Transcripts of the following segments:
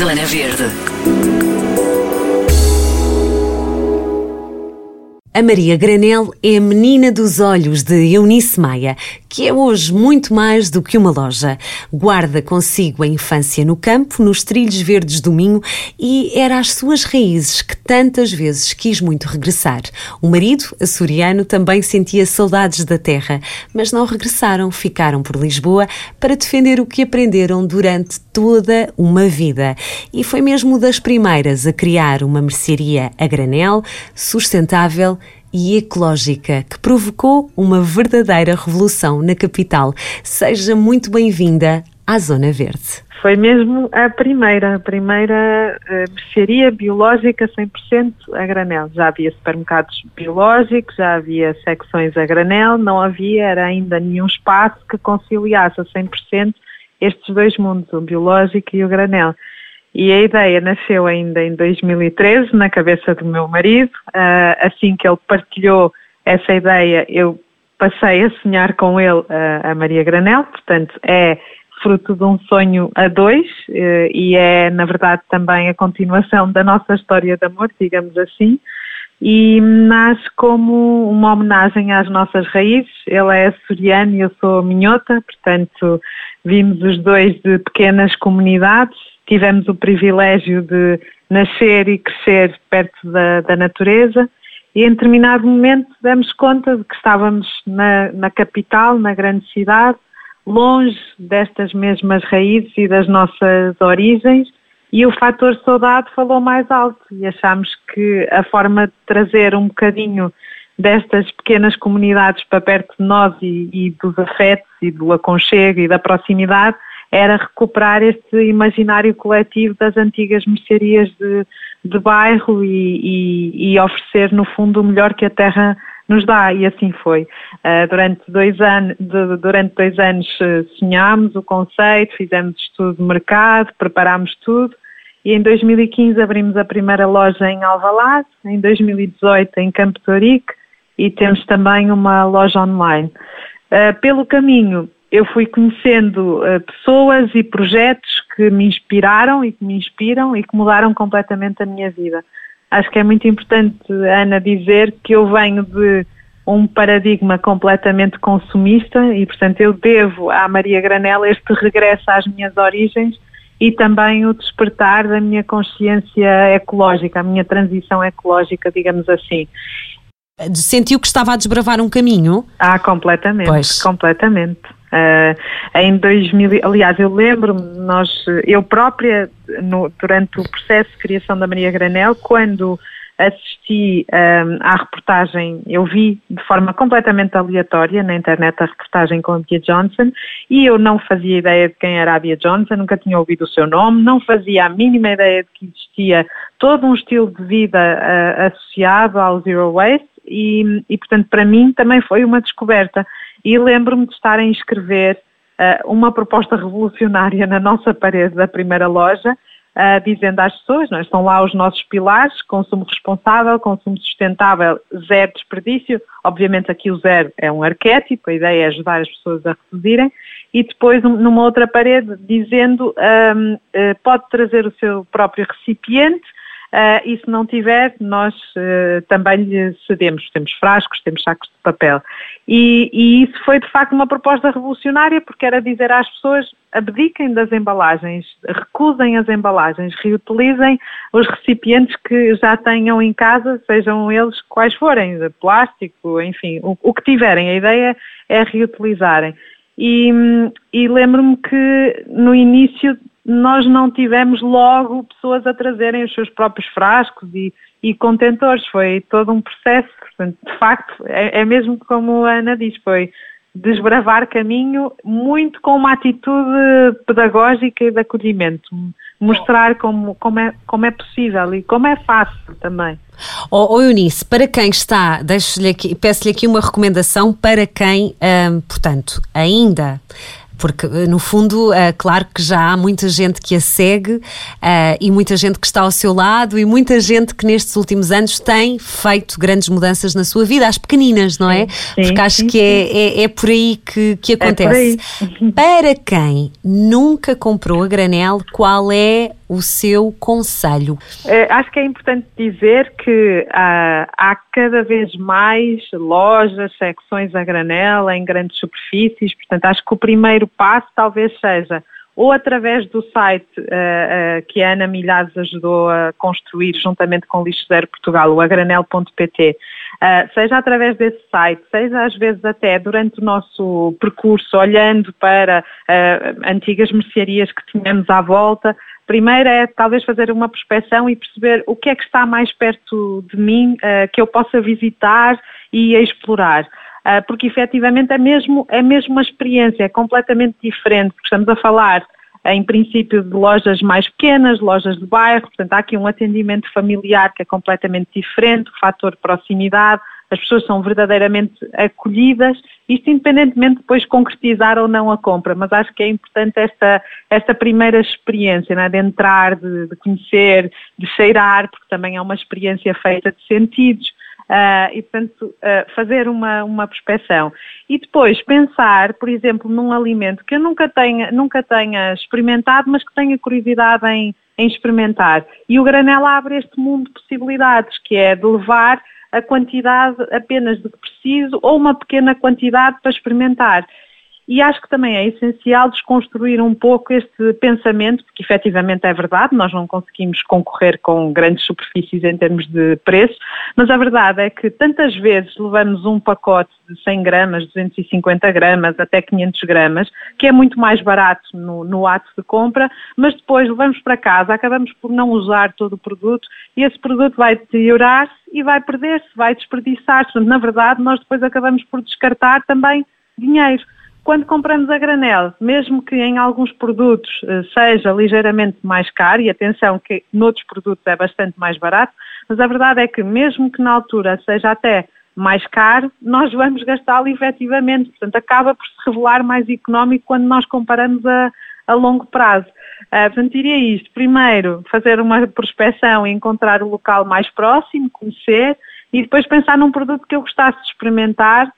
Zona Verde. A Maria Granel é a menina dos olhos de Eunice Maia, que é hoje muito mais do que uma loja. Guarda consigo a infância no campo, nos trilhos verdes do Minho e era às suas raízes que tantas vezes quis muito regressar. O marido, açoriano, também sentia saudades da terra, mas não regressaram, ficaram por Lisboa para defender o que aprenderam durante toda uma vida. E foi mesmo das primeiras a criar uma mercearia a granel, sustentável e ecológica que provocou uma verdadeira revolução na capital. Seja muito bem-vinda à Zona Verde. Foi mesmo a primeira, a primeira uh, mercearia biológica 100% a granel. Já havia supermercados biológicos, já havia secções a granel, não havia era ainda nenhum espaço que conciliasse a 100% estes dois mundos, o biológico e o granel. E a ideia nasceu ainda em 2013, na cabeça do meu marido. Uh, assim que ele partilhou essa ideia, eu passei a sonhar com ele a Maria Granel, portanto, é fruto de um sonho a dois uh, e é, na verdade, também a continuação da nossa história de amor, digamos assim. E nasce como uma homenagem às nossas raízes. Ele é açoriano e eu sou minhota, portanto, vimos os dois de pequenas comunidades tivemos o privilégio de nascer e crescer perto da, da natureza e em determinado momento demos conta de que estávamos na, na capital, na grande cidade, longe destas mesmas raízes e das nossas origens e o fator saudade falou mais alto e achámos que a forma de trazer um bocadinho destas pequenas comunidades para perto de nós e, e dos afetos e do aconchego e da proximidade era recuperar este imaginário coletivo das antigas mercearias de, de bairro e, e, e, oferecer, no fundo, o melhor que a terra nos dá, e assim foi. Uh, durante, dois anos, de, durante dois anos uh, sonhámos o conceito, fizemos estudo de mercado, preparámos tudo, e em 2015 abrimos a primeira loja em Alvalade, em 2018 em Campo Torique, e temos também uma loja online. Uh, pelo caminho, eu fui conhecendo uh, pessoas e projetos que me inspiraram e que me inspiram e que mudaram completamente a minha vida. Acho que é muito importante, Ana, dizer que eu venho de um paradigma completamente consumista e, portanto, eu devo à Maria Granella este regresso às minhas origens e também o despertar da minha consciência ecológica, a minha transição ecológica, digamos assim. Sentiu que estava a desbravar um caminho? Ah, completamente, pois. completamente. Uh, em 2000, aliás, eu lembro-me, nós, eu própria, no, durante o processo de criação da Maria Granel, quando assisti um, à reportagem, eu vi de forma completamente aleatória na internet a reportagem com a Bia Johnson e eu não fazia ideia de quem era a Bia Johnson, nunca tinha ouvido o seu nome, não fazia a mínima ideia de que existia todo um estilo de vida uh, associado ao Zero Waste e, e, portanto, para mim também foi uma descoberta. E lembro-me de estar a inscrever uh, uma proposta revolucionária na nossa parede da primeira loja, uh, dizendo às pessoas, não, é? estão lá os nossos pilares, consumo responsável, consumo sustentável, zero desperdício, obviamente aqui o zero é um arquétipo, a ideia é ajudar as pessoas a reduzirem, e depois numa outra parede dizendo um, uh, ah, pode trazer o seu próprio recipiente, Uh, e se não tiver, nós uh, também lhe cedemos. Temos frascos, temos sacos de papel. E, e, isso foi de facto uma proposta revolucionária porque era dizer às pessoas abdiquem das embalagens, recusem as embalagens, reutilizem os recipientes que já tenham em casa, sejam eles quais forem, plástico, enfim, o, o que tiverem. A ideia é reutilizarem. E, e lembro-me que no início nós não tivemos logo pessoas a trazerem os seus próprios frascos e, e contentores. Foi todo um processo. Portanto, de facto, é, é mesmo como a Ana diz, foi desbravar caminho muito com uma atitude pedagógica e de acolhimento. Mostrar como, como, é, como é possível e como é fácil também. Oh, oh Eunice, para quem está, peço-lhe aqui uma recomendação para quem, hum, portanto, ainda porque eh, no fundo, é claro que já há muita gente que a segue uh, e muita gente que está ao seu lado e muita gente que nestes últimos anos tem feito grandes mudanças na sua vida, as pequeninas, não é? Sim, porque acho sim, que é, é, é, por aí que, que é acontece. É Para quem nunca comprou a granel, qual é o seu conselho? Uh, acho que é importante dizer que uh, há cada vez mais lojas, secções a granel em grandes superfícies, portanto acho que o primeiro passo talvez seja ou através do site uh, uh, que a Ana Milhares ajudou a construir juntamente com o Lixo Zero Portugal, o agranel.pt, uh, seja através desse site, seja às vezes até durante o nosso percurso, olhando para antigas mercearias que tínhamos à volta, Primeiro é talvez fazer uma prospeção e perceber o que é que está mais perto de mim, que eu possa visitar e explorar. Ah, porque efetivamente é mesmo, é mesmo uma experiência, é completamente diferente, porque estamos a falar em princípio de lojas mais pequenas, lojas de bairro, portanto há aqui um atendimento familiar que é completamente diferente, o fator proximidade, as pessoas são verdadeiramente acolhidas, isto independentemente de depois concretizar ou não a compra, mas acho que é importante esta, esta primeira experiência, é? de entrar, de, de conhecer, de cheirar, porque também é uma experiência feita de sentidos, Uh, e, portanto, uh, fazer uma, uma prospeção. E depois pensar, por exemplo, num alimento que eu nunca tenha, nunca tenha experimentado, mas que tenha curiosidade em, em experimentar. E o granel abre este mundo de possibilidades, que é de levar a quantidade apenas de que preciso ou uma pequena quantidade para experimentar. E acho que também é essencial desconstruir um pouco este pensamento, porque efetivamente é verdade, nós não conseguimos concorrer com grandes superfícies em termos de preço, mas a verdade é que tantas vezes levamos um pacote de 100 gramas, 250 gramas, até 500 gramas, que é muito mais barato no, no ato de compra, mas depois levamos para casa, acabamos por não usar todo o produto e esse produto vai deteriorar-se e vai perder-se, vai desperdiçar-se. Na verdade, nós depois acabamos por descartar também dinheiro. Quando compramos a granel, mesmo que em alguns produtos eh, seja ligeiramente mais caro, e atenção que noutros produtos é bastante mais barato, mas a verdade é que mesmo que na altura seja até mais caro, nós vamos gastá-lo efetivamente. Portanto, acaba por se revelar mais económico quando nós comparamos a, a longo prazo. Uh, portanto, diria isto. Primeiro, fazer uma prospecção e encontrar o local mais próximo, conhecer, e depois pensar num produto que eu gostasse de experimentar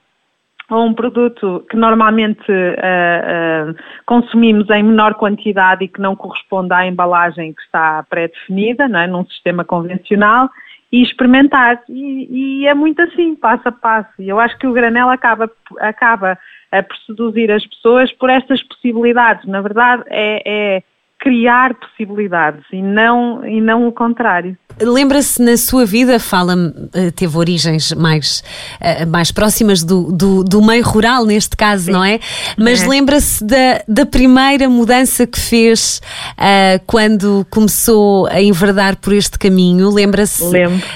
ou um produto que normalmente uh, uh, consumimos em menor quantidade e que não corresponde à embalagem que está pré-definida, é? num sistema convencional, e experimentar. E, e, é muito assim, passo a passo. E eu acho que o granel acaba, acaba a por seduzir as pessoas por estas possibilidades. Na verdade, é, é criar possibilidades e não, e não o contrário. Lembra-se na sua vida, fala-me, eh, teve origens mais, eh, mais próximas do, do, do meio rural, neste caso, Sim. não é? Mas é. lembra-se da, da primeira mudança que fez uh, quando começou a enverdar por este caminho? Lembra-se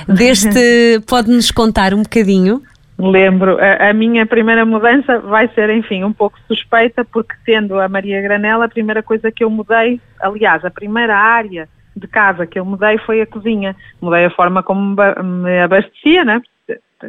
deste. Pode-nos contar um bocadinho? Lembro, a, a, minha primeira mudança vai ser, enfim, um pouco suspeita, porque tendo a Maria Granela, a primeira coisa que eu mudei, aliás, a primeira área de casa que eu mudei foi a cozinha. Mudei a forma como me abastecia, né?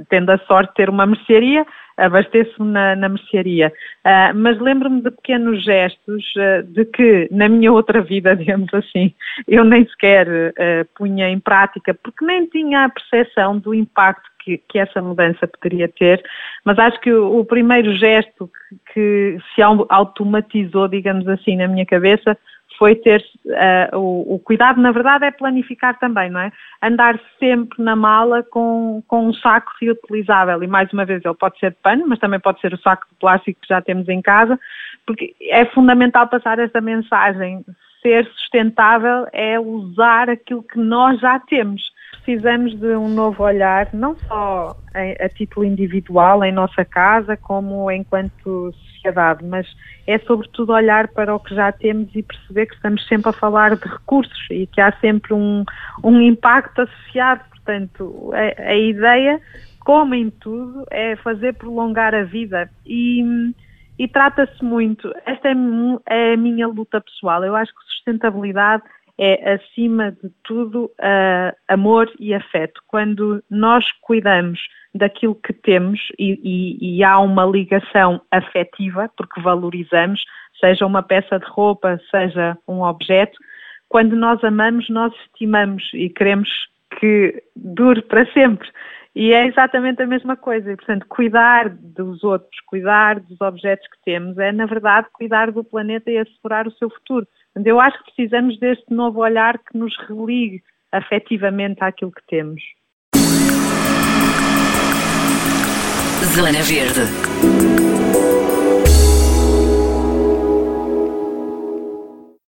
Tendo a sorte de ter uma mercearia, abasteço-me na, na mercearia. Uh, mas lembro-me de pequenos gestos uh, de que na minha outra vida, digamos assim, eu nem sequer uh, punha em prática, porque nem tinha a percepção do impacto que, que, essa mudança poderia ter, mas acho que o, o primeiro gesto que, que, se automatizou, digamos assim, na minha cabeça foi ter uh, o, o, cuidado, na verdade, é planificar também, não é? Andar sempre na mala com, com um saco reutilizável e mais uma vez ele pode ser de pano, mas também pode ser o saco de plástico que já temos em casa, porque é fundamental passar essa mensagem. Ser sustentável é usar aquilo que nós já temos precisamos de um novo olhar, não só a, a, título individual em nossa casa, como enquanto sociedade, mas é sobretudo olhar para o que já temos e perceber que estamos sempre a falar de recursos e que há sempre um, um impacto associado. Portanto, a, a ideia, como em tudo, é fazer prolongar a vida e, e trata-se muito, esta é, é a minha luta pessoal, eu acho que sustentabilidade é, acima de tudo, uh, amor e afeto. Quando nós cuidamos daquilo que temos e, e, e, há uma ligação afetiva, porque valorizamos, seja uma peça de roupa, seja um objeto, quando nós amamos, nós estimamos e queremos que dure para sempre. E é exatamente a mesma coisa. E, portanto, cuidar dos outros, cuidar dos objetos que temos, é, na verdade, cuidar do planeta e assegurar o seu futuro. Portanto, eu acho que precisamos deste novo olhar que nos religue afetivamente àquilo que temos. Zona Verde.